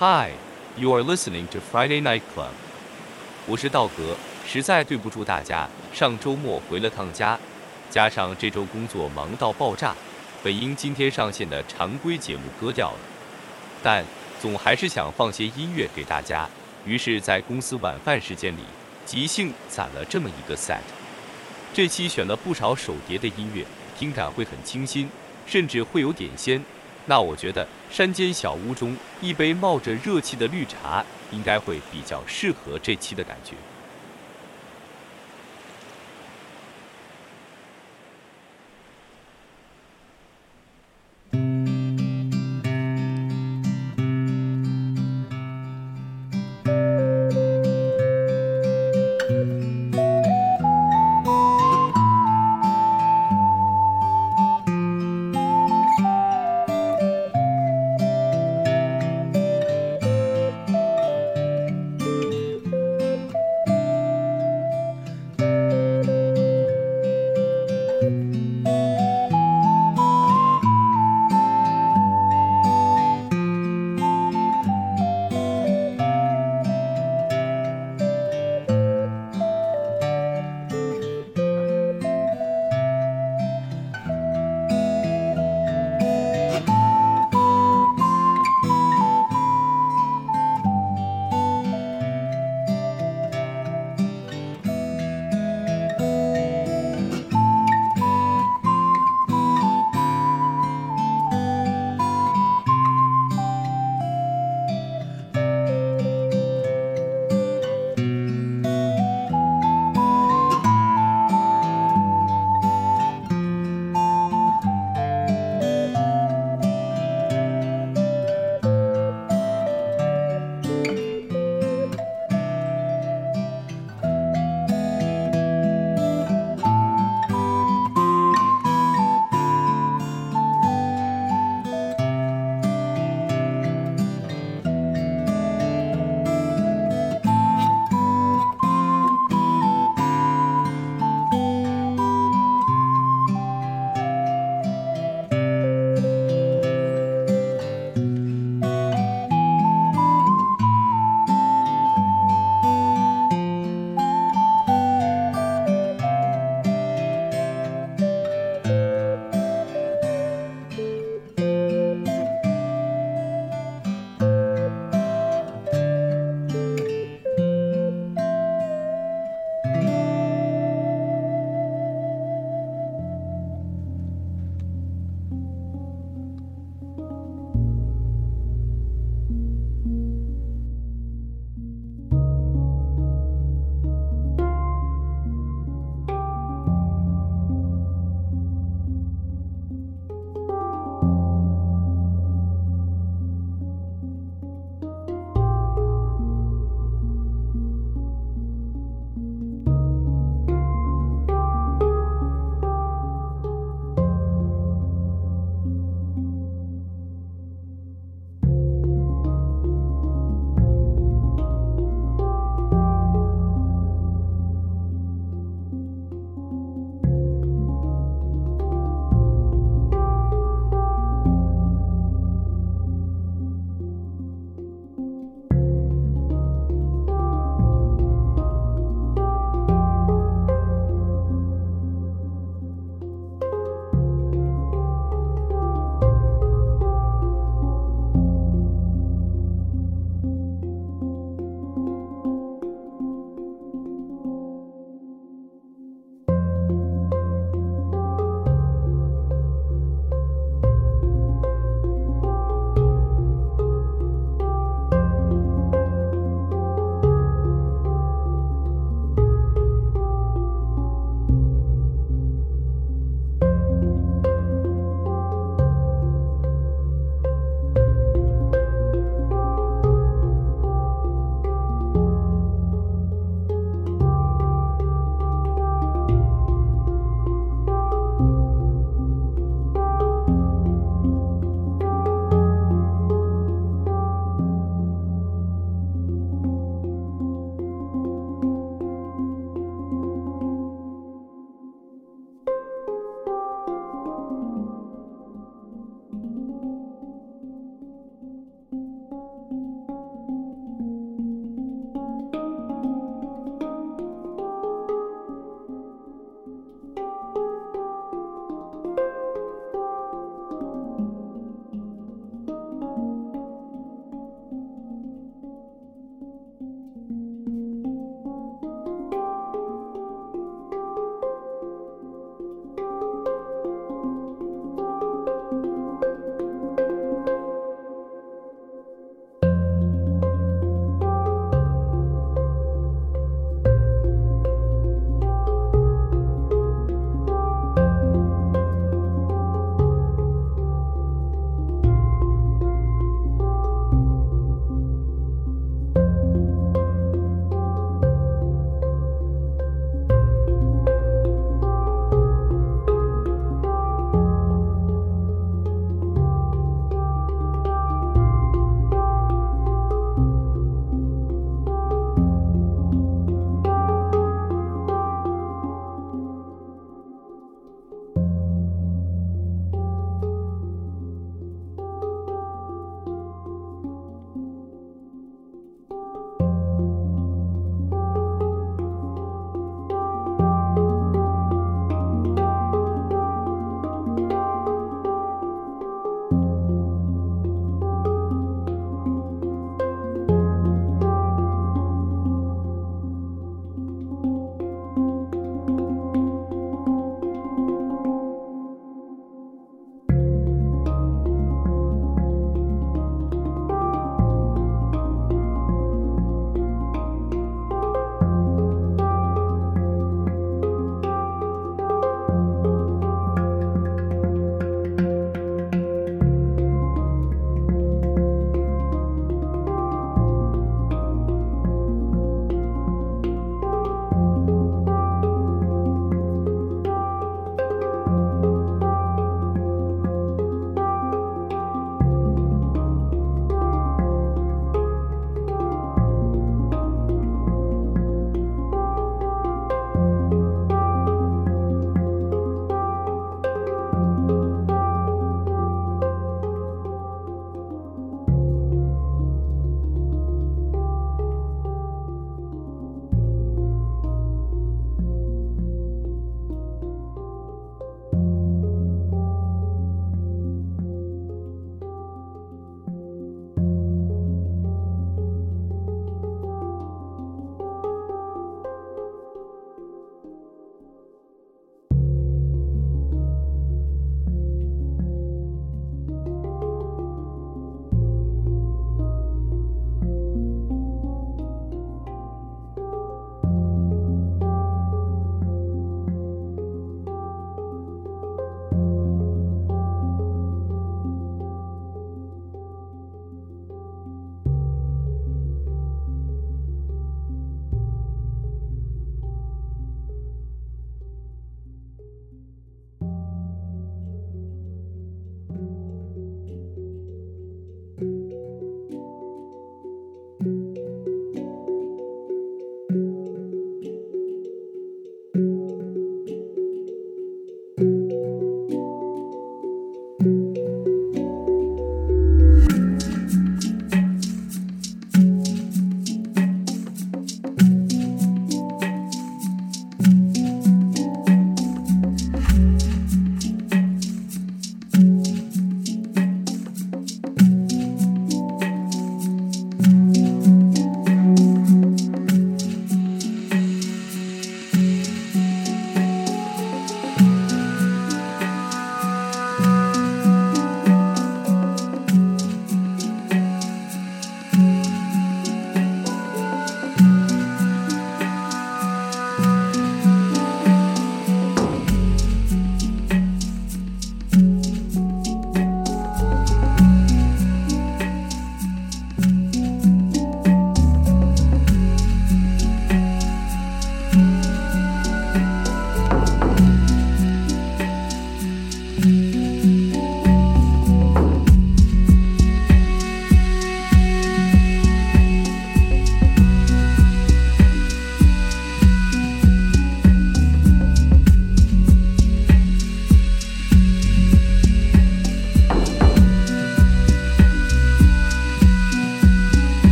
Hi, you are listening to Friday Night Club。我是道格，实在对不住大家，上周末回了趟家，加上这周工作忙到爆炸，本应今天上线的常规节目割掉了。但总还是想放些音乐给大家，于是，在公司晚饭时间里，即兴攒了这么一个 set。这期选了不少手碟的音乐，听感会很清新，甚至会有点鲜。那我觉得山间小屋中一杯冒着热气的绿茶，应该会比较适合这期的感觉。